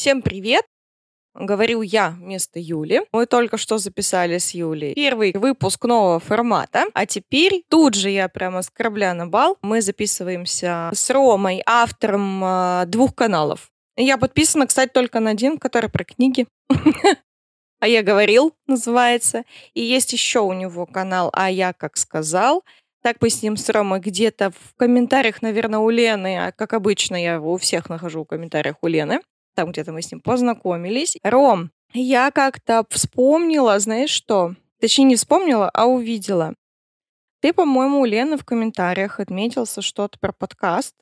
Всем привет! Говорю я вместо Юли. Мы только что записали с Юлей первый выпуск нового формата. А теперь тут же я прямо с корабля на бал. Мы записываемся с Ромой, автором э, двух каналов. Я подписана, кстати, только на один, который про книги. А я говорил, называется. И есть еще у него канал А я как сказал. Так мы с ним с Ромой где-то в комментариях, наверное, у Лены, а как обычно я у всех нахожу в комментариях у Лены там где-то мы с ним познакомились. Ром, я как-то вспомнила, знаешь что? Точнее, не вспомнила, а увидела. Ты, по-моему, у Лены в комментариях отметился что-то про подкаст.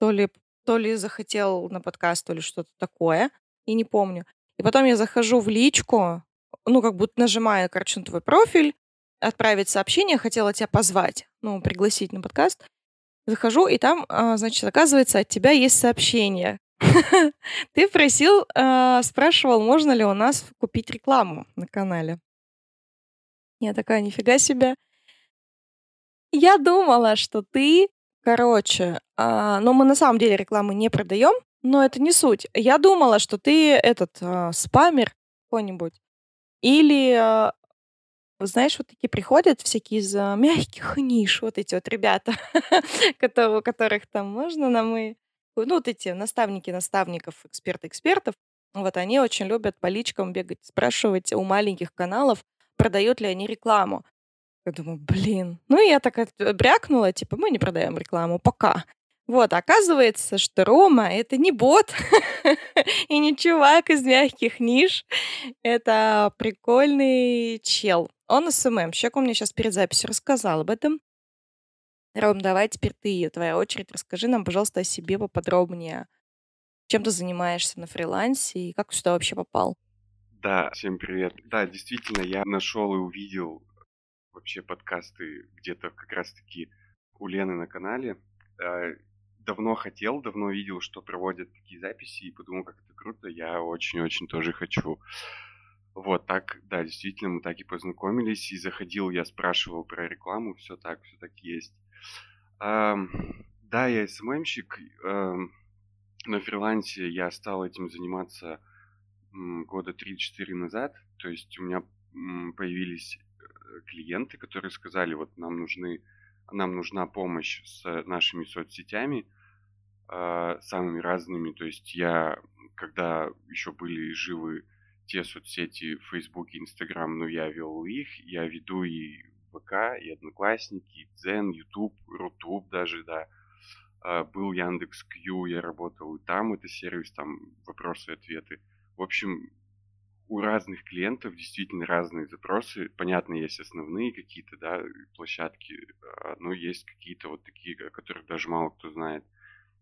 То ли, то ли захотел на подкаст, то ли что-то такое. И не помню. И потом я захожу в личку, ну, как будто нажимая, короче, на твой профиль, отправить сообщение, хотела тебя позвать, ну, пригласить на подкаст. Захожу, и там, а, значит, оказывается, от тебя есть сообщение. Ты просил, э, спрашивал, можно ли у нас купить рекламу на канале. Я такая, нифига себе. Я думала, что ты, короче, а, но мы на самом деле рекламу не продаем, но это не суть. Я думала, что ты этот а, спамер какой-нибудь. Или, а, знаешь, вот такие приходят всякие из а, мягких ниш, вот эти вот ребята, у которых там можно нам и ну, вот эти наставники наставников, эксперты экспертов, вот они очень любят по личкам бегать, спрашивать у маленьких каналов, продают ли они рекламу. Я думаю, блин. Ну, я так брякнула, типа, мы не продаем рекламу пока. Вот, оказывается, что Рома — это не бот и не чувак из мягких ниш. Это прикольный чел. Он СММщик, он мне сейчас перед записью рассказал об этом. Ром, давай теперь ты, твоя очередь. Расскажи нам, пожалуйста, о себе поподробнее. Чем ты занимаешься на фрилансе и как сюда вообще попал? Да, всем привет. Да, действительно, я нашел и увидел вообще подкасты где-то как раз-таки у Лены на канале. А, давно хотел, давно видел, что проводят такие записи, и подумал, как это круто, я очень-очень тоже хочу. Вот, так, да, действительно, мы так и познакомились, и заходил, я спрашивал про рекламу, все так, все так есть. Да, я СММщик. На фрилансе я стал этим заниматься года 3-4 назад. То есть у меня появились э, клиенты, которые сказали, вот нам нужны, нам нужна помощь с нашими соцсетями, а, самыми разными. То есть я, когда еще были живы те соцсети, Facebook и Instagram, но я вел их, я веду и ВК, и Одноклассники, и Дзен, Ютуб, Рутуб даже, да. А, был Яндекс Кью, я работал и там, это сервис, там вопросы и ответы. В общем, у разных клиентов действительно разные запросы. Понятно, есть основные какие-то, да, площадки, а, но есть какие-то вот такие, о которых даже мало кто знает.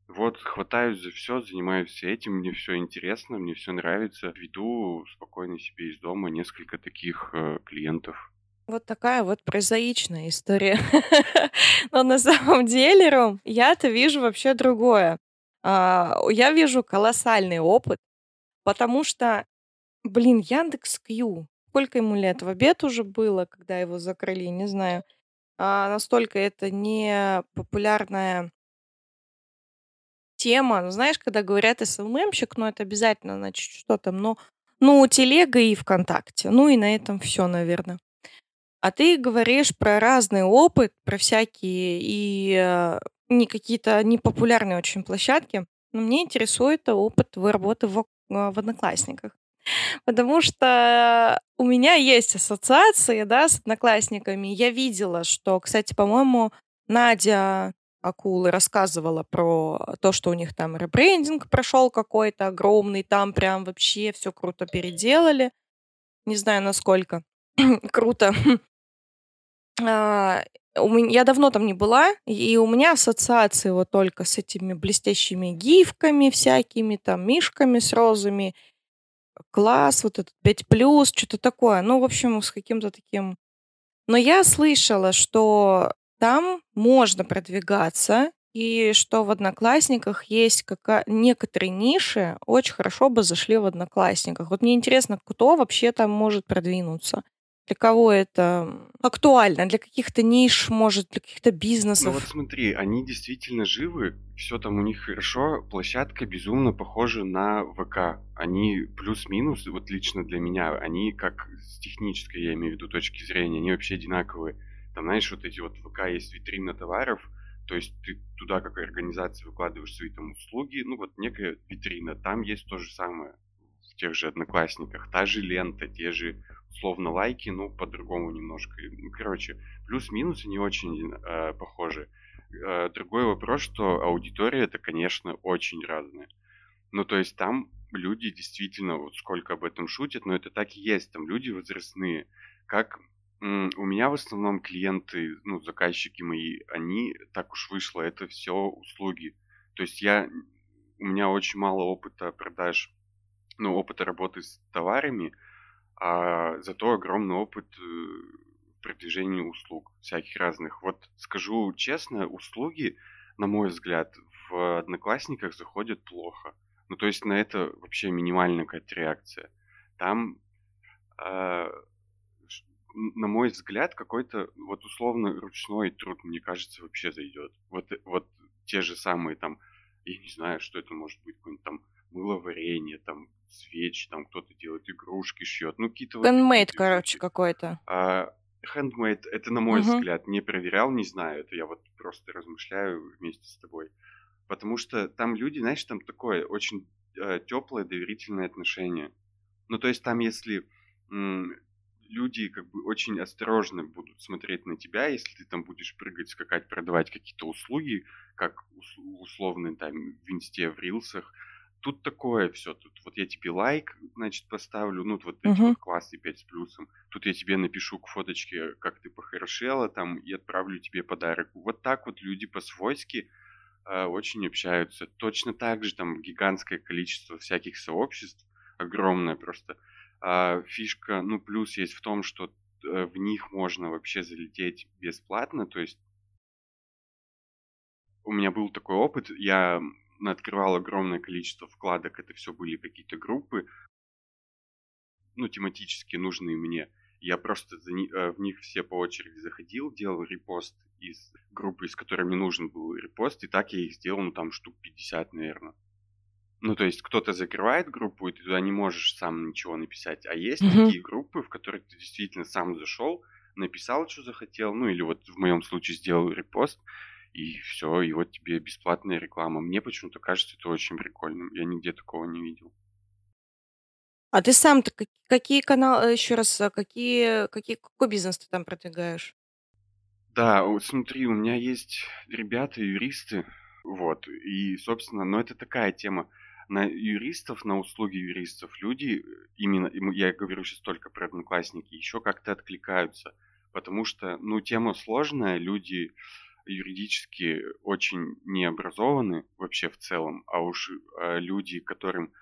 Вот, хватаюсь за все, занимаюсь этим, мне все интересно, мне все нравится. Веду спокойно себе из дома несколько таких э, клиентов. Вот такая вот прозаичная история. Но на самом деле, Ром, я-то вижу вообще другое. А, я вижу колоссальный опыт, потому что, блин, Яндекс Кью, сколько ему лет? В обед уже было, когда его закрыли, не знаю. А, настолько это не популярная тема. Ну, знаешь, когда говорят СММщик, ну, это обязательно, значит, что там, ну, ну, телега и ВКонтакте. Ну, и на этом все, наверное. А ты говоришь про разный опыт, про всякие и э, не какие-то непопулярные очень площадки. Но мне интересует опыт твоей работы в, а, в Одноклассниках. Потому что у меня есть ассоциации, да, с одноклассниками. Я видела, что, кстати, по-моему, Надя Акулы рассказывала про то, что у них там ребрендинг прошел какой-то огромный, там прям вообще все круто переделали. Не знаю, насколько круто. А, я давно там не была, и у меня ассоциации вот только с этими блестящими гифками всякими, там, мишками с розами, класс, вот этот 5 плюс, что-то такое. Ну, в общем, с каким-то таким... Но я слышала, что там можно продвигаться, и что в Одноклассниках есть какая... некоторые ниши очень хорошо бы зашли в Одноклассниках. Вот мне интересно, кто вообще там может продвинуться. Для кого это актуально? Для каких-то ниш, может, для каких-то Ну вот бизнесов? смотри, они действительно живы, все там у них хорошо, площадка безумно похожа на ВК. Они плюс-минус, вот лично для меня, они как с технической, я имею в виду, точки зрения, они вообще одинаковые. Там, знаешь, вот эти вот ВК есть витрина товаров, то есть ты туда как организация выкладываешь свои там услуги, ну вот некая витрина, там есть то же самое в тех же Одноклассниках, та же лента, те же условно лайки, ну по-другому немножко. Ну, короче, плюс-минус они очень э, похожи. Э, другой вопрос, что аудитория это, конечно, очень разная. Ну, то есть там люди действительно, вот сколько об этом шутят, но это так и есть, там люди возрастные. Как у меня в основном клиенты, ну, заказчики мои, они, так уж вышло, это все услуги. То есть я, у меня очень мало опыта продаж, ну, опыта работы с товарами, а зато огромный опыт э, в продвижении услуг всяких разных. Вот скажу честно, услуги, на мой взгляд, в Одноклассниках заходят плохо. Ну, то есть на это вообще минимальная какая-то реакция. Там, н- на мой взгляд, какой-то вот условно ручной труд, мне кажется, вообще зайдет. Вот, э, вот те же самые там, я не знаю, что это может быть, какое-нибудь там мыловарение, там свечи, там кто-то делает игрушки, шьет, ну какие-то вот Handmade, короче, движухи. какой-то. А handmade, это на мой Мгм. взгляд, не проверял, не знаю, это я вот просто размышляю вместе с тобой. Потому что там люди, знаешь, там такое очень теплое, доверительное отношение. Ну, то есть там, если м, люди как бы очень осторожно будут смотреть на тебя, если ты там будешь прыгать, скакать, продавать какие-то услуги, как ус- условно там в инсте, в рилсах, тут такое все, тут вот я тебе лайк, значит, поставлю, ну, вот эти Мгм. вот классы 5 с плюсом, тут я тебе напишу к фоточке, как ты похорошела там, и отправлю тебе подарок. Вот так вот люди по-свойски а, очень общаются. Точно так же там гигантское количество всяких сообществ, огромное просто. А, фишка, ну, плюс есть в том, что э, в них можно вообще залететь бесплатно, то есть у меня был такой опыт, я открывал огромное количество вкладок, это все были какие-то группы, ну, тематически нужные мне. Я просто э, в них все по очереди заходил, делал репост из группы, из которой мне нужен был репост, и так я их сделал, ну, там, штук 50, наверное. Ну, то есть кто-то закрывает группу, и ты туда не можешь сам ничего написать. А есть Мгм. такие группы, в которые ты действительно сам зашел, написал, что захотел, ну или вот в моем случае сделал репост, и все, и вот тебе бесплатная реклама. Мне почему-то кажется это очень прикольным. Я нигде такого не видел. А ты сам-то ка- какие каналы, еще раз, а какие, какие, какой бизнес ты там продвигаешь? Да, вот смотри, у меня есть ребята, юристы, вот, и, собственно, но это такая тема. На юристов, на услуги юристов люди, э, именно, я говорю сейчас только про одноклассники, еще как-то откликаются, потому что, ну, тема сложная, люди юридически очень необразованы вообще в целом, а уж э, люди, которым,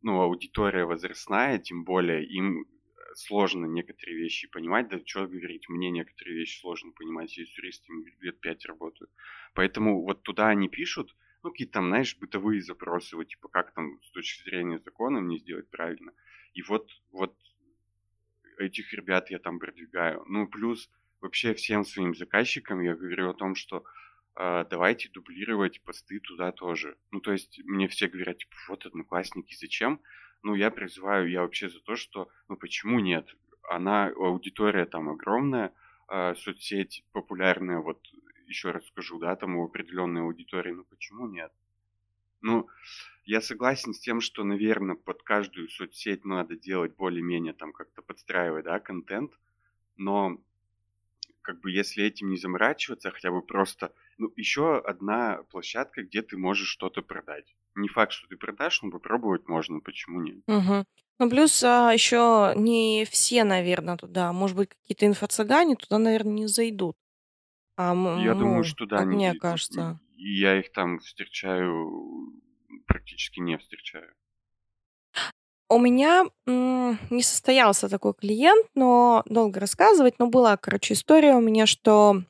ну, аудитория возрастная, тем более, им сложно некоторые вещи понимать, да что говорить, мне некоторые вещи сложно понимать, я с юристами лет пять работаю. Поэтому вот туда они пишут, ну, какие-то там, знаешь, бытовые запросы, вот типа, как там с точки зрения закона мне сделать правильно. И вот, вот этих ребят я там продвигаю. Ну, плюс вообще всем своим заказчикам я говорю о том, что э, давайте дублировать посты туда тоже. Ну, то есть мне все говорят, типа, вот одноклассники, зачем? Ну, я призываю, я вообще за то, что, ну, почему нет? Она, аудитория там огромная, э, соцсеть популярная, вот еще раз скажу, да, там у определенной аудитории, ну, почему нет? Ну, я согласен с тем, что, наверное, под каждую соцсеть надо делать более-менее там как-то подстраивать, да, контент, но как бы если этим не заморачиваться, а хотя бы просто, ну, еще одна площадка, где ты можешь что-то продать. Не факт, что ты продашь, но попробовать можно, почему нет? Мгм. Ну, плюс а, еще не все, наверное, туда. Может быть, какие-то инфо-цыгане туда, наверное, не зайдут. А, Я думаю, ну, что да, мне зайдут. кажется. И я их там встречаю, практически не встречаю. У меня не состоялся такой клиент, но долго рассказывать. Но была, короче, история у меня, что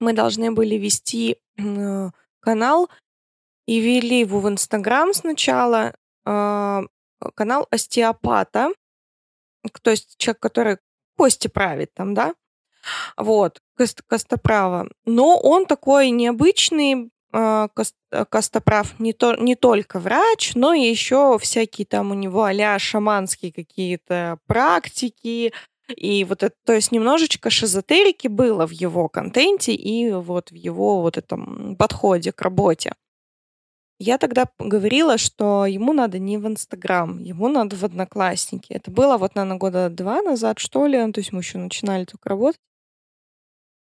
мы должны были вести м, канал и вели его в Инстаграм сначала. а, канал остеопата. То есть человек, который кости правит там, да? Вот, Кост, Костоправа. Но он такой необычный, э, Костоправ не, то, не только врач, но и еще всякие там у него а шаманские какие-то практики, и вот это, то есть немножечко шизотерики было в его контенте и вот в его вот этом подходе к работе. Я тогда говорила, что ему надо не в Инстаграм, ему надо в Одноклассники. Это было вот, наверное, года два назад, что ли. То есть мы еще начинали только работать.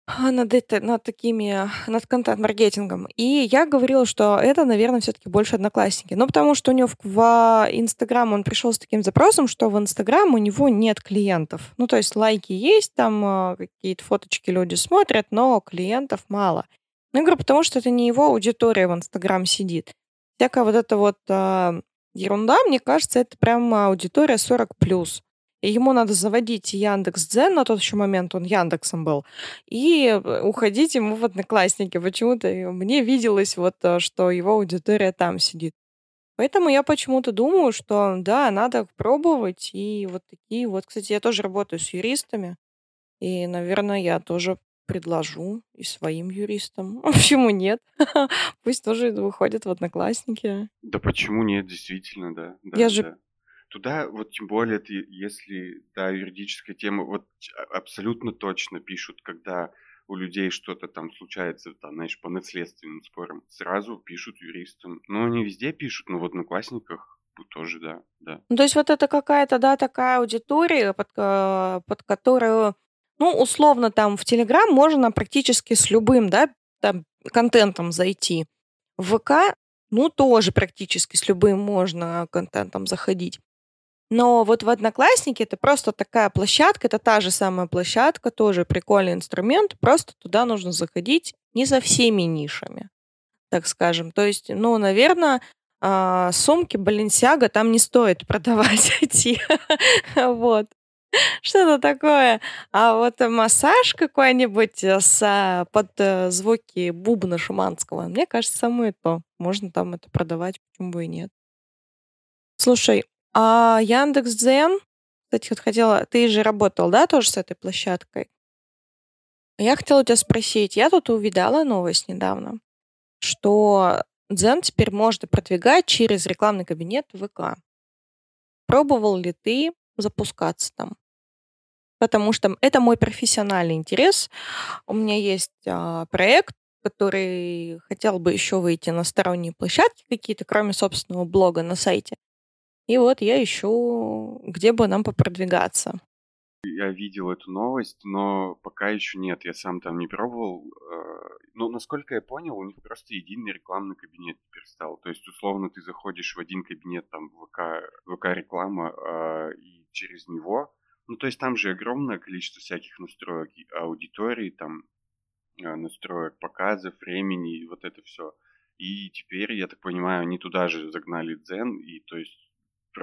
А, над, это, над такими, над контент-маркетингом. И я говорила, что это, наверное, все-таки больше одноклассники. Ну, потому что у него в, в Инстаграм он пришел с таким запросом, что в Инстаграм у него нет клиентов. Ну, то есть лайки есть, там а, какие-то фоточки люди смотрят, но клиентов мало. Ну, я говорю, потому что это не его аудитория в Инстаграм сидит. Всякая вот эта вот э, ерунда, мне кажется, это прям аудитория 40+. И ему надо заводить Яндекс Дзен, на тот еще момент он Яндексом был, и э, уходить ему в Одноклассники. Почему-то мне виделось вот, э, что его аудитория там сидит. Поэтому я почему-то думаю, что да, надо пробовать. И вот такие вот. Кстати, я тоже работаю с юристами. И, наверное, я тоже предложу и своим юристам. Почему нет? Пусть тоже выходят в одноклассники. Да почему нет, действительно, да. да я да. Туда, вот тем более, ты, если, да, юридическая тема, вот а, абсолютно точно пишут, когда у людей что-то там случается, там, знаешь, по наследственным спорам, сразу пишут юристам. Ну, они везде пишут, но в Одноклассниках тоже, да, да. Ну, то есть вот это какая-то, да, такая аудитория, под, э, под которую, ну, условно, там в Телеграм можно практически с любым, да, там, контентом зайти. В ВК, ну, тоже практически с любым можно контентом заходить. Но вот в Одноклассники это просто такая площадка, это та же самая площадка, тоже прикольный инструмент, просто туда нужно заходить не за всеми нишами, так скажем. То есть, ну, наверное, а, сумки Баленсиага там не стоит продавать идти. Вот. Что-то такое. А вот массаж какой-нибудь с, а, под э, звуки бубна шуманского, мне кажется, самое то. Можно там это продавать, почему бы и нет. Слушай, а Яндекс.Дзен, кстати, вот хотела, ты же работал, да, тоже с этой площадкой? Я хотела у тебя спросить, я тут увидала новость недавно, что Дзен теперь можно продвигать через рекламный кабинет ВК. Пробовал ли ты запускаться там? Потому что это мой профессиональный интерес. У меня есть а, проект, который хотел бы еще выйти на сторонние площадки какие-то, кроме собственного блога на сайте. И вот я ищу, где бы нам попродвигаться. Я видел эту новость, но пока еще нет. Я сам там не пробовал. Но, насколько я понял, у них просто единый рекламный кабинет теперь стал. То есть, условно, ты заходишь в один кабинет, там, ВК, ВК-реклама, а, и через него... Ну, то есть, там же огромное количество всяких настроек, аудитории, там, а, настроек показов, времени, вот это все. И теперь, я так понимаю, они туда же загнали Дзен, и то есть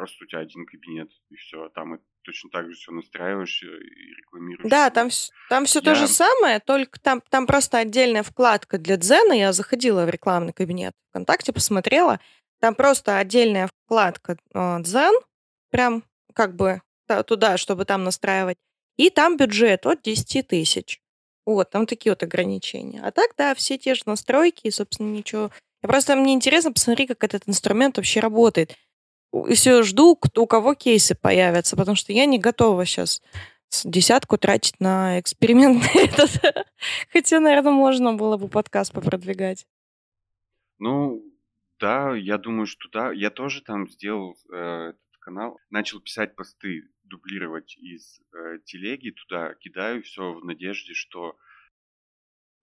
просто у тебя один кабинет, и все. Там и точно так же все настраиваешь и рекламируешь. Да, там, там все я... то же самое, только там, там просто отдельная вкладка для Дзена. Я заходила в рекламный кабинет ВКонтакте, посмотрела. Там просто отдельная вкладка э, Дзен, прям как бы туда, чтобы там настраивать. И там бюджет от 10 тысяч. Вот, там такие вот ограничения. А так, да, все те же настройки, и, собственно, ничего. Я просто, мне интересно посмотреть, как этот инструмент вообще работает все жду, кто, у кого кейсы появятся, потому что я не готова сейчас десятку тратить на эксперимент этот. Хотя, наверное, можно было бы подкаст попродвигать. Ну, да, я думаю, что да. Я тоже там сделал э, этот канал, начал писать посты, дублировать из э, телеги туда, кидаю все в надежде, что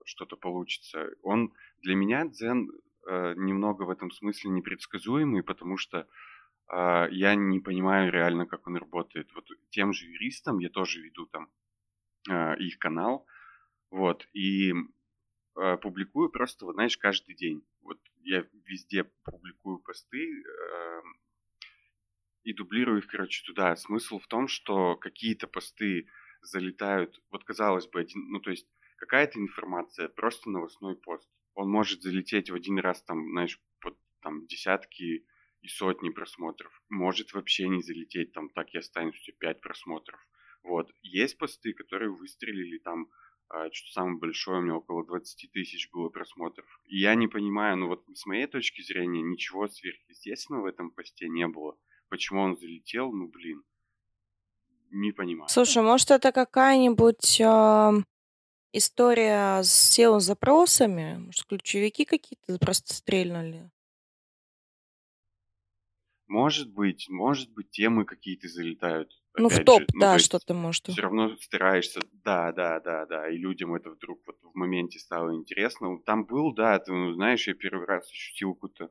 что-то получится. Он для меня дзен э, немного в этом смысле непредсказуемый, потому что я не понимаю реально, как он работает. Вот тем же юристам я тоже веду там а, их канал, вот, и а, публикую просто, вот, знаешь, каждый день. Вот я везде публикую посты и дублирую их, короче, туда. Смысл в том, что какие-то посты залетают, вот казалось бы, один, ну, то есть какая-то информация, просто новостной пост. Он может залететь в один раз, там, знаешь, под там десятки и сотни просмотров. Может вообще не залететь, там так и останется у тебя 5 просмотров. Вот. Есть посты, которые выстрелили там, а, что самое большое, у меня около 20 тысяч было просмотров. И я не понимаю, ну вот с моей точки зрения, ничего сверхъестественного в этом посте не было. Почему он залетел, ну блин, не понимаю. Слушай, может, это какая-нибудь а, история с SEO-запросами? Может, ключевики какие-то просто стрельнули? Может быть, может быть, темы какие-то залетают. Ну, в Опять топ, же, ну, то да, есть что-то может. все равно стараешься, да, да, да, да, и людям это вдруг вот в моменте стало интересно. Там был, да, ты, ну, знаешь, я первый раз ощутил какую-то,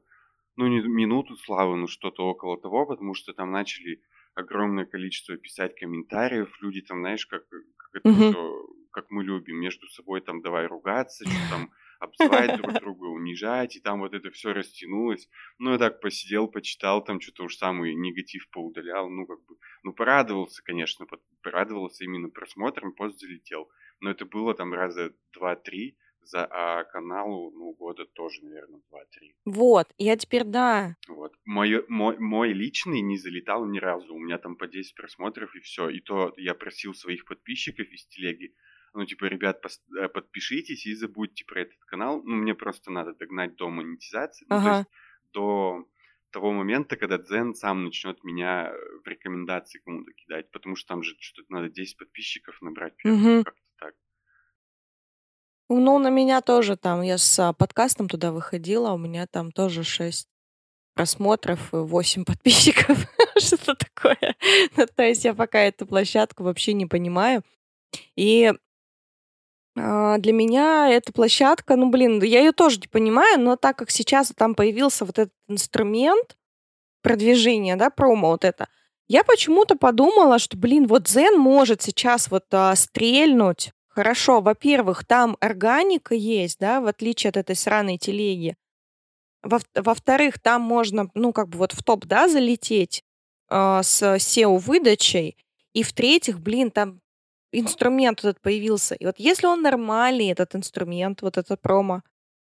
ну, не минуту славы, но что-то около того, потому что там начали огромное количество писать комментариев, люди там, знаешь, как, как это Мгм. все, как мы любим, между собой там давай ругаться, что там обзывать друг друга, унижать, и там вот это все растянулось. Ну, я так посидел, почитал, там что-то уж самый негатив поудалял, ну, как бы, ну, порадовался, конечно, порадовался именно просмотром, пост залетел. Но это было там раза два-три, за, а каналу, ну, года тоже, наверное, два-три. Вот, я теперь, да. Вот. Мой, мой, мой личный не залетал ни разу. У меня там по 10 просмотров и все. И то я просил своих подписчиков из телеги, ну, типа, ребят, э, подпишитесь и забудьте про этот канал. Ну, мне просто надо догнать до монетизации. Ну, то Ага. есть до того момента, когда Дзен сам начнет меня э, в рекомендации кому-то кидать. Потому что там же что-то надо 10 подписчиков набрать первым. Мгм. Как-то так. Ну, на меня тоже там, я с а, подкастом туда выходила, у меня там тоже 6 просмотров и 8 подписчиков. Что-то такое. Ну, то есть я пока эту площадку вообще не понимаю. И для меня эта площадка, ну, блин, я ее тоже не понимаю, но так как сейчас там появился вот этот инструмент продвижения, да, промо вот это, я почему-то подумала, что, блин, вот Zen может сейчас вот а, стрельнуть. Хорошо, во-первых, там органика есть, да, в отличие от этой сраной телеги. Во- Во-вторых, там можно, ну, как бы вот в топ, да, залететь а, с SEO-выдачей. И в-третьих, блин, там инструмент этот появился. И вот если он нормальный, этот инструмент, вот этот промо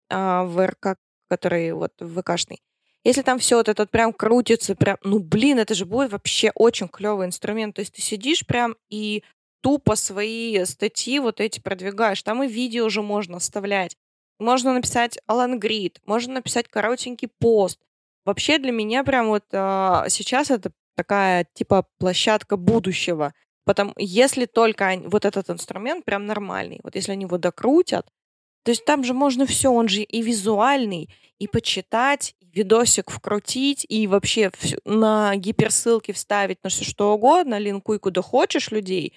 а, в РК, который вот ВКшный, если там все вот это прям крутится, прям, ну, блин, это же будет вообще очень клевый инструмент. То есть ты сидишь прям и тупо свои статьи вот эти продвигаешь. Там и видео уже можно вставлять. Можно написать алангрид, можно написать коротенький пост. Вообще для меня прям вот а, сейчас это такая типа площадка будущего. Потому если только они- вот этот инструмент прям нормальный, вот если они его докрутят, то есть там же можно все, он же и визуальный, и почитать, и видосик вкрутить, и вообще всё- на гиперссылки вставить, на все что угодно, линкуй куда хочешь людей.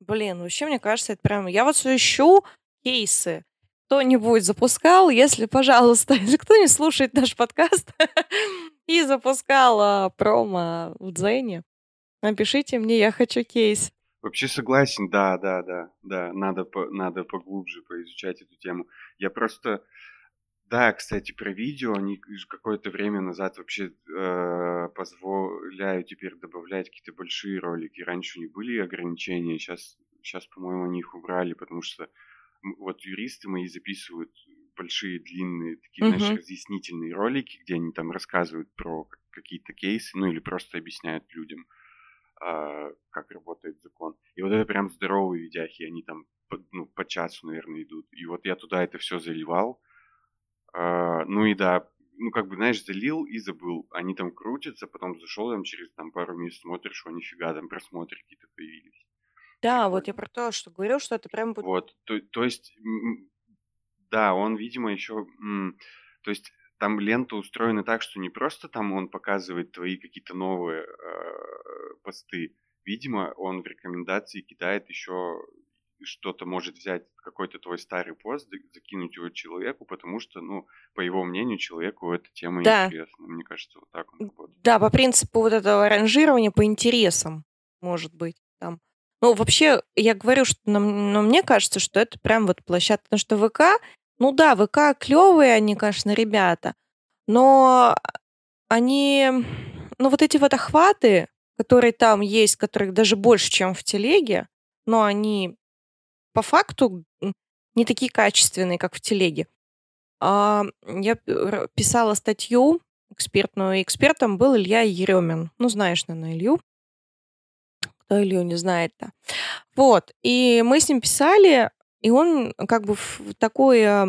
Блин, вообще, мне кажется, это прям... Я вот всё ищу кейсы. Кто-нибудь запускал, если, пожалуйста, если кто не слушает наш подкаст и запускал а, промо в Дзене, напишите мне, я хочу кейс. Вообще согласен, да, да, да, да, надо, по- надо поглубже поизучать эту тему. Я просто, да, кстати, про видео, они какое-то время назад вообще э, позволяют теперь добавлять какие-то большие ролики. Раньше не были ограничения, сейчас, сейчас, по-моему, они их убрали, потому что вот юристы мои записывают большие, длинные, такие, знаешь, Мгм. разъяснительные ролики, где они там рассказывают про какие-то кейсы, ну или просто объясняют людям а, как работает закон. И вот это прям здоровые видяхи, они там по, ну, по часу, наверное, идут. И вот я туда это все заливал. А, ну и да, ну как бы, знаешь, залил и забыл. Они там крутятся, потом зашел там через там пару минут, смотришь, о, нифига, там просмотры какие-то появились. Да, вот я про то, что говорю, что это прям. Вот, то, то есть, да, он, видимо, еще, то есть там лента устроена так, что не просто там он показывает твои какие-то новые э, посты, видимо, он в рекомендации кидает еще что-то может взять какой-то твой старый пост, за- закинуть его человеку, потому что, ну, по его мнению, человеку эта тема Да. интересна. Мне кажется, вот так он работает. Да, по принципу вот этого ранжирования по интересам, может быть, там. Ну, вообще, я говорю, что нам- но мне кажется, что это прям вот площадка, потому что ВК, ну да, ВК клевые они, конечно, ребята, но они, ну вот эти вот охваты, которые там есть, которых даже больше, чем в телеге, но они по факту не такие качественные, как в телеге. А, я писала статью экспертную, и экспертом был Илья Еремин. Ну, знаешь, наверное, Илью, то Илью не знает-то. Вот, и мы с ним писали, и он как бы в такой э,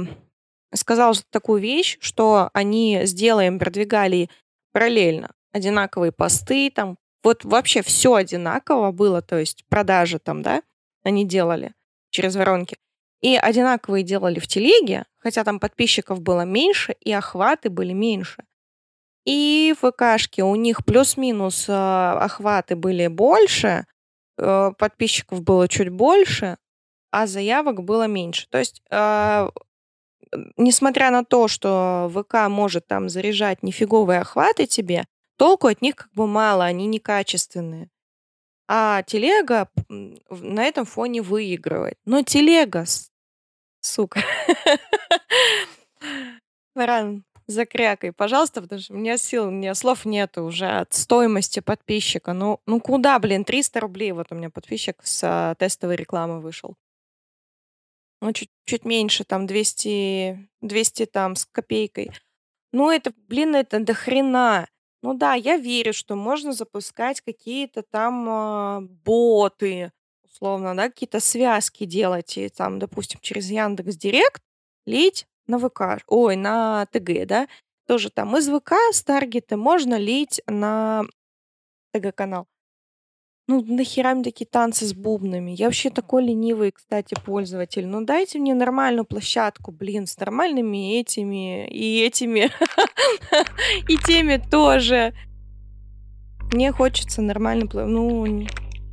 сказал такую вещь, что они сделаем продвигали параллельно одинаковые посты, там вот вообще все одинаково было, то есть продажи там, да, они делали через воронки. И одинаковые делали в телеге, хотя там подписчиков было меньше, и охваты были меньше. И в ВКшке у них плюс-минус э, охваты были больше, э, подписчиков было чуть больше, а заявок было меньше. То есть, э, несмотря на то, что ВК может там заряжать нифиговые охваты тебе, толку от них как бы мало, они некачественные. А телега на этом фоне выигрывает. Но телега, сука. Варан, закрякай, пожалуйста, потому что у меня сил, у меня слов нету уже от стоимости подписчика. Ну, ну куда, блин, 300 рублей. Вот у меня подписчик с а, тестовой рекламы вышел. Ну, чуть, чуть меньше, там, 200, 200 там с копейкой. Ну, это, блин, это до хрена. Ну да, я верю, что можно запускать какие-то там а, боты, условно, да, какие-то связки делать, и там, допустим, через Яндекс Директ лить на ВК, ой, на ТГ, да, тоже там из ВК с таргета можно лить на ТГ-канал. Ну, нахера мне такие танцы с бубнами? Я вообще такой ленивый, кстати, пользователь. Ну, дайте мне нормальную площадку, блин, с нормальными этими и этими, и теми тоже. Мне хочется нормально... Ну,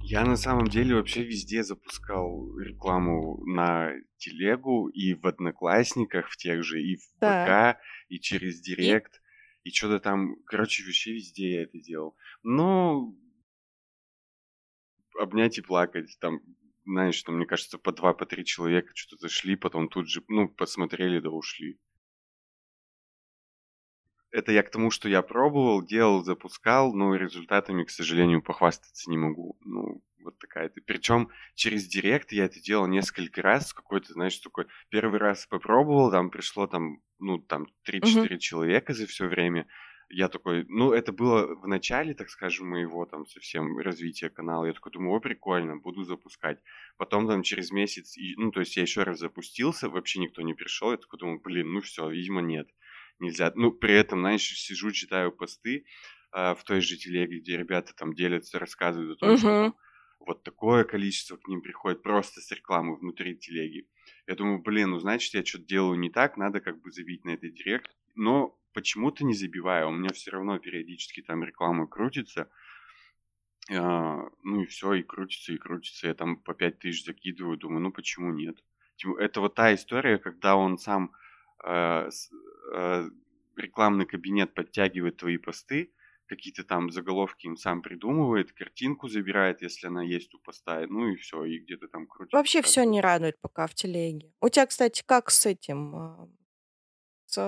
я на самом деле вообще везде запускал рекламу на телегу и в Одноклассниках, в тех же, и в так. ВК, и через Директ, и, и что-то там, короче, вообще везде я это делал. Но обнять и плакать. Там, знаешь, что мне кажется, по два, по три человека что-то зашли, потом тут же, ну, посмотрели да ушли. Это я к тому, что я пробовал, делал, запускал, но результатами, к сожалению, похвастаться не могу. Ну, вот такая то Причем через Директ я это делал несколько раз. Какой-то, знаешь, такой... Первый раз попробовал, там пришло там, ну, там 3-4 uh-huh. человека за все время я такой, ну, это было в начале, так скажем, моего там совсем развития канала. Я такой думаю, о, прикольно, буду запускать. Потом там через месяц, и, ну, то есть я еще раз запустился, вообще никто не пришел. Я такой думаю, блин, ну все, видимо, нет, нельзя. Ну, при этом, знаешь, сижу, читаю посты э, в той же телеге, где ребята там делятся, рассказывают о том, uh-huh. что там, вот такое количество к ним приходит просто с рекламы внутри телеги. Я думаю, блин, ну, значит, я что-то делаю не так, надо как бы забить на это директ. Но почему-то не забиваю. У меня все равно периодически там реклама крутится. А, ну и все, и крутится, и крутится. Я там по 5 тысяч закидываю, думаю, ну почему нет? Это вот та история, когда он сам э, э, рекламный кабинет подтягивает твои посты, какие-то там заголовки им сам придумывает, картинку забирает, если она есть у поста, ну и все, и где-то там крутится. Вообще все не радует пока в телеге. У тебя, кстати, как с этим, а, с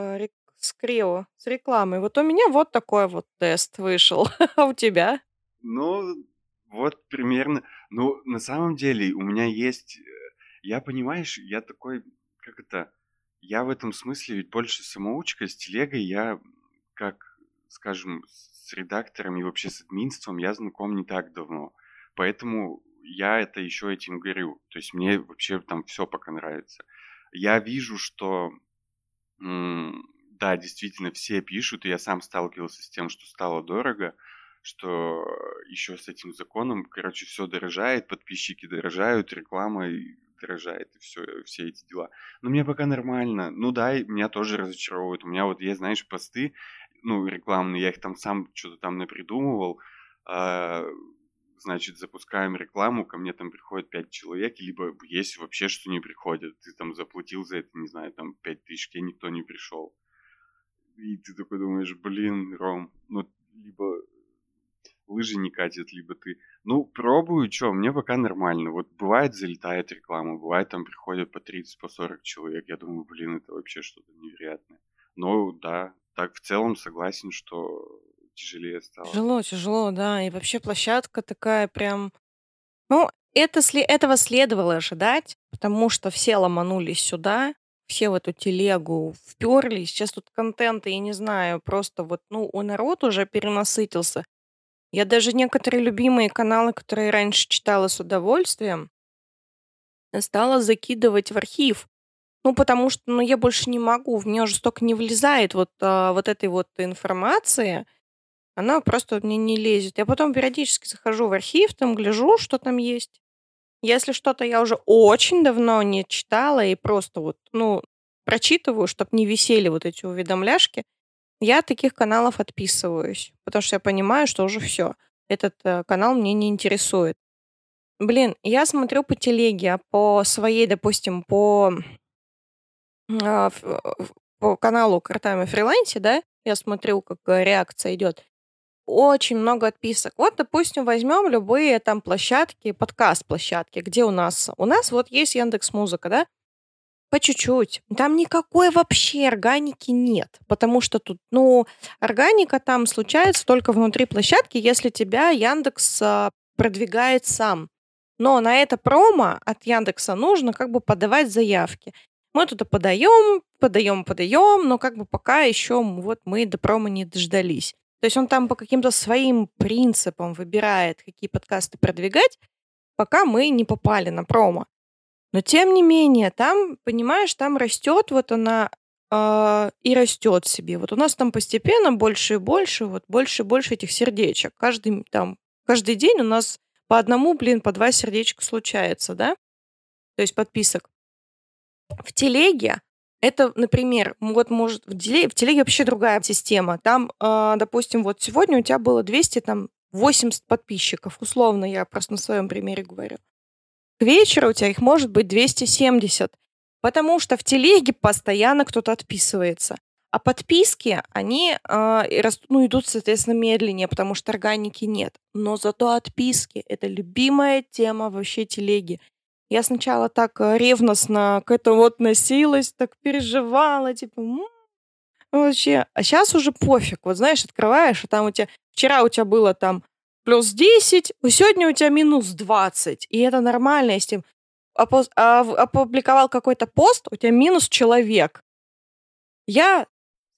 с Крио, с рекламой. Вот у меня вот такой вот тест вышел. А у тебя? Ну, вот примерно. Ну, на самом деле, у меня есть... Э, я, понимаешь, я такой... Как это? Я в этом смысле ведь больше самоучка. С телегой я, как, скажем, с редактором и вообще с админством я знаком не так давно. Поэтому я это еще этим горю. То есть мне вообще там все пока нравится. Я вижу, что да, действительно, все пишут, и я сам сталкивался с тем, что стало дорого, что еще с этим законом, короче, все дорожает, подписчики дорожают, реклама дорожает, и все, все эти дела. Но мне пока нормально. Ну да, меня тоже разочаровывают. У меня вот есть, знаешь, посты, ну, рекламные, я их там сам что-то там напридумывал, а, значит, запускаем рекламу, ко мне там приходит 5 человек, либо есть вообще, что не приходят. Ты там заплатил за это, не знаю, там 5 тысяч, и никто не пришел и ты такой думаешь, блин, Ром, ну, либо лыжи не катят, либо ты... Ну, пробую, что, мне пока нормально. Вот бывает залетает реклама, бывает там приходят по 30, по 40 человек. Я думаю, блин, это вообще что-то невероятное. Но да, так в целом согласен, что тяжелее стало. Тяжело, тяжело, да. И вообще площадка такая прям... Ну, это, этого следовало ожидать, потому что все ломанулись сюда, все в эту телегу вперлись. Сейчас тут контента, я не знаю, просто вот, ну, у народ уже перенасытился. Я даже некоторые любимые каналы, которые раньше читала с удовольствием, стала закидывать в архив. Ну, потому что, ну, я больше не могу, в меня уже столько не влезает вот, а, вот этой вот информации, она просто мне не лезет. Я потом периодически захожу в архив, там гляжу, что там есть. Если что-то я уже очень давно не читала и просто вот, ну, прочитываю, чтобы не висели вот эти уведомляшки, я от таких каналов отписываюсь, потому что я понимаю, что уже все. Этот э, канал мне не интересует. Блин, я смотрю по телеге, а по своей, допустим, по, а, э, по каналу Картами Фрилансе, да, я смотрю, как э, реакция идет. Очень много отписок. Вот, допустим, возьмем любые там площадки, подкаст-площадки, где у нас... У нас вот есть Яндекс Музыка, да? По чуть-чуть. Там никакой вообще органики нет, потому что тут, ну, органика там случается только внутри площадки, если тебя Яндекс а, продвигает сам. Но на это промо от Яндекса нужно как бы подавать заявки. Мы туда подаем, подаем, подаем, но как бы пока еще вот мы до промо не дождались. То есть он там по каким-то своим принципам выбирает, какие подкасты продвигать, пока мы не попали на промо. Но тем не менее, там, понимаешь, там растет вот она э, и растет себе. Вот у нас там постепенно больше и больше, вот больше и больше этих сердечек. Каждый там, каждый день у нас по одному, блин, по два сердечка случается, да? То есть подписок. В телеге это, например, вот может в телеге, в телеге вообще другая система. Там, э, допустим, вот сегодня у тебя было 200 там 80 подписчиков, условно, я просто на своем примере говорю к вечеру у тебя их может быть 270, потому что в телеге постоянно кто-то отписывается. А подписки, они э, ну, идут, соответственно, медленнее, потому что органики нет. Но зато отписки — это любимая тема вообще телеги. Я сначала так э, ревностно к этому вот носилась, так переживала, типа, м-м, вообще. А сейчас уже пофиг. Вот знаешь, открываешь, а там у тебя... Вчера у тебя было там плюс 10, сегодня у тебя минус 20. И это нормально, если опо- а, опубликовал какой-то пост, у тебя минус человек. Я,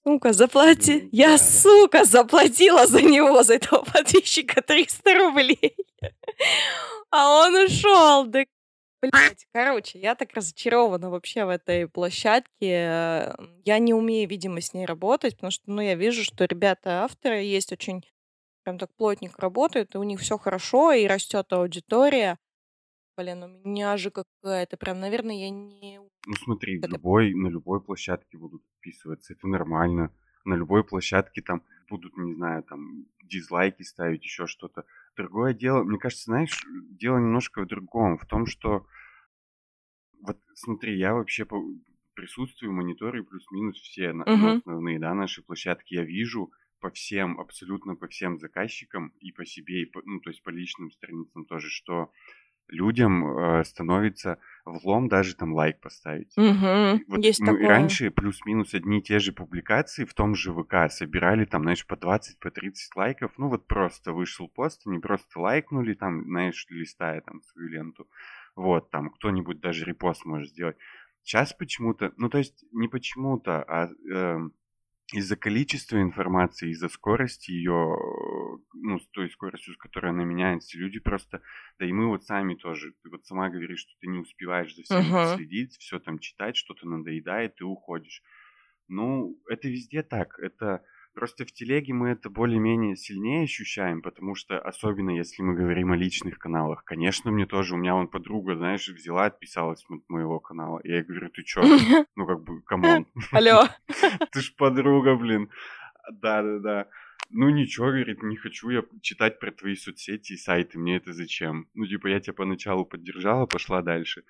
сука, заплати... Я, сука, заплатила за него, за этого подписчика 300 рублей. А он ушел. Да, блядь. Короче, я так разочарована вообще в этой площадке. Я не умею, видимо, с ней работать, потому что, ну, я вижу, что ребята-авторы есть очень прям так плотник работает, и у них все хорошо, и растет аудитория. Блин, у меня же какая-то прям, наверное, я не... Ну смотри, это... любой, на любой площадке будут подписываться, это нормально. На любой площадке там будут, не знаю, там дизлайки ставить, еще что-то. Другое дело, мне кажется, знаешь, дело немножко в другом, в том, что вот смотри, я вообще присутствую, мониторю плюс-минус все uh-huh. основные, да, наши площадки я вижу, по всем, абсолютно по всем заказчикам и по себе, и по, ну, то есть по личным страницам тоже, что людям э, становится влом даже там лайк поставить. Угу, вот есть мы такое. раньше плюс-минус одни и те же публикации в том же ВК собирали там, знаешь, по 20, по 30 лайков. Ну вот просто вышел пост, они просто лайкнули там, знаешь, листая там свою ленту. Вот, там кто-нибудь даже репост может сделать. Сейчас почему-то, ну то есть не почему-то, а э, из-за количества информации, из-за скорости ее, ну, с той скоростью, с которой она меняется, люди просто, да и мы вот сами тоже, ты вот сама говоришь, что ты не успеваешь за всем uh-huh. следить, все там читать, что-то надоедает, ты уходишь. Ну, это везде так, это Просто в телеге мы это более-менее сильнее ощущаем, потому что, особенно если мы говорим о личных каналах, конечно, мне тоже, у меня вон подруга, знаешь, взяла, отписалась от моего канала. Я говорю, ты чё? Ну, как бы, come on. Алло. Ты ж подруга, блин. Да-да-да. Ну ничего, говорит, не хочу я читать про твои соцсети и сайты, мне это зачем? Ну, типа, я тебя поначалу поддержала, пошла дальше.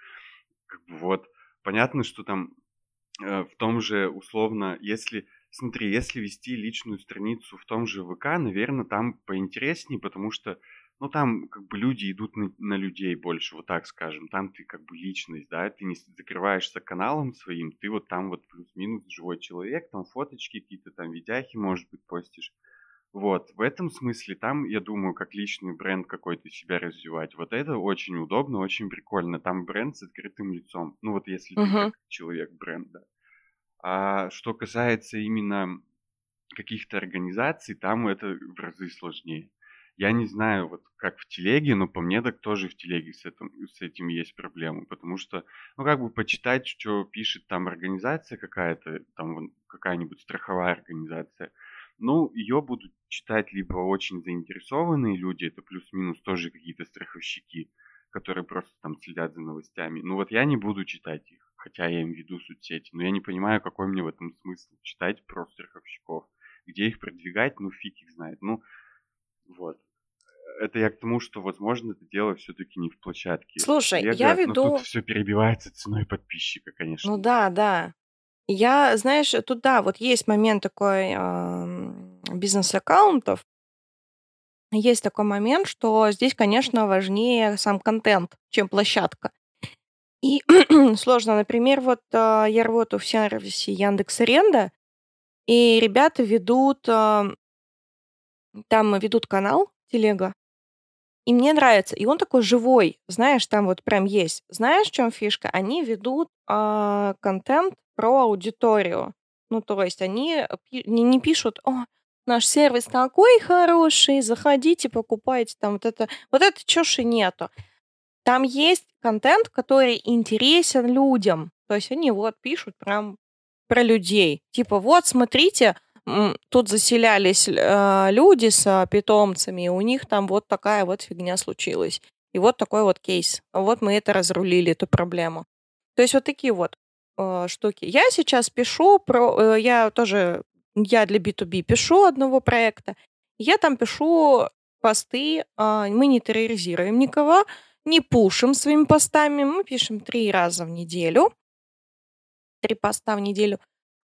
Как бы вот, понятно, что там э, в том же, условно, если Смотри, если вести личную страницу в том же ВК, наверное, там поинтереснее, потому что, ну, там как бы люди идут на, на людей больше, вот так скажем. Там ты как бы личность, да, ты не закрываешься каналом своим, ты вот там вот плюс-минус живой человек, там фоточки какие-то, там видяхи, может быть, постишь. Вот, в этом смысле там, я думаю, как личный бренд какой-то себя развивать. Вот это очень удобно, очень прикольно. Там бренд с открытым лицом. Ну вот если uh-huh. ты как человек бренд, да. А что касается именно каких-то организаций, там это в разы сложнее. Я не знаю, вот как в телеге, но по мне так тоже в телеге с этим, с этим есть проблемы, потому что, ну, как бы почитать, что пишет там организация какая-то, там какая-нибудь страховая организация, ну, ее будут читать либо очень заинтересованные люди, это плюс-минус тоже какие-то страховщики, которые просто там следят за новостями. Ну вот я не буду читать их, хотя я им веду соцсети, но я не понимаю, какой мне в этом смысл читать про страховщиков. Где их продвигать, ну фиг их знает. Ну, вот. Это я к тому, что, возможно, это дело все-таки не в площадке. Слушай, Лего, я веду... Но тут все перебивается ценой подписчика, конечно. Ну да, да. Я, знаешь, тут да, вот есть момент такой э, бизнес-аккаунтов. Есть такой момент, что здесь, конечно, важнее сам контент, чем площадка. И сложно, например, вот э, я работаю в сервисе Яндекс Аренда, и ребята ведут, э, там ведут канал Телега, и мне нравится. И он такой живой, знаешь, там вот прям есть. Знаешь, в чем фишка? Они ведут э, контент про аудиторию. Ну, то есть они не, не пишут, о, наш сервис такой хороший, заходите, покупайте там вот это. Вот это чуши нету. Там есть контент, который интересен людям. То есть они вот пишут прям про людей. Типа, вот, смотрите, тут заселялись э, люди с э, питомцами, и у них там вот такая вот фигня случилась. И вот такой вот кейс. Вот мы это разрулили, эту проблему. То есть вот такие вот э, штуки. Я сейчас пишу про... Э, я тоже... Я для B2B пишу одного проекта. Я там пишу посты. Э, мы не терроризируем никого, не пушим своими постами. Мы пишем три раза в неделю. Три поста в неделю.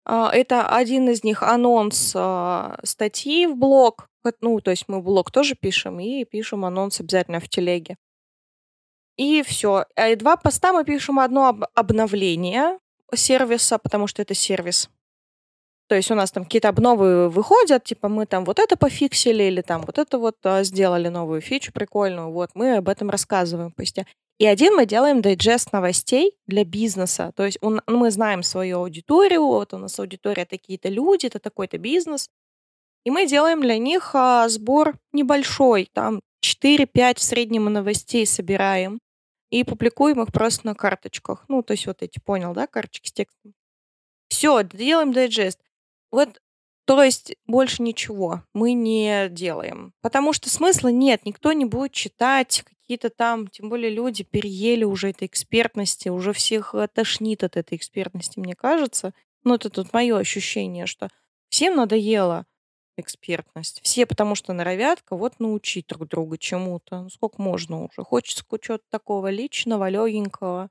А, это один из них анонс а, статьи в блог. Ну, то есть мы блог тоже пишем и пишем анонс обязательно в телеге. И все. А два поста мы пишем одно об обновление сервиса, потому что это сервис. То есть у нас там какие-то обновы выходят, типа мы там вот это пофиксили или там вот это вот а, сделали новую фичу прикольную, вот мы об этом рассказываем в посте. И один мы делаем дайджест новостей для бизнеса. То есть он, ну, мы знаем свою аудиторию, вот у нас аудитория такие-то люди, это такой-то бизнес. И мы делаем для них а, сбор небольшой, там 4-5 в среднем новостей собираем и публикуем их просто на карточках. Ну, то есть вот эти, понял, да, карточки с текстом. Все, делаем дайджест. Вот, то есть больше ничего мы не делаем. Потому что смысла нет, никто не будет читать какие-то там, тем более люди переели уже этой экспертности, уже всех э, тошнит от этой экспертности, мне кажется. Ну, это тут мое ощущение, что всем надоело экспертность. Все потому что норовят кого-то научить друг друга чему-то. Ну, сколько можно уже? Хочется чего-то такого личного, легенького.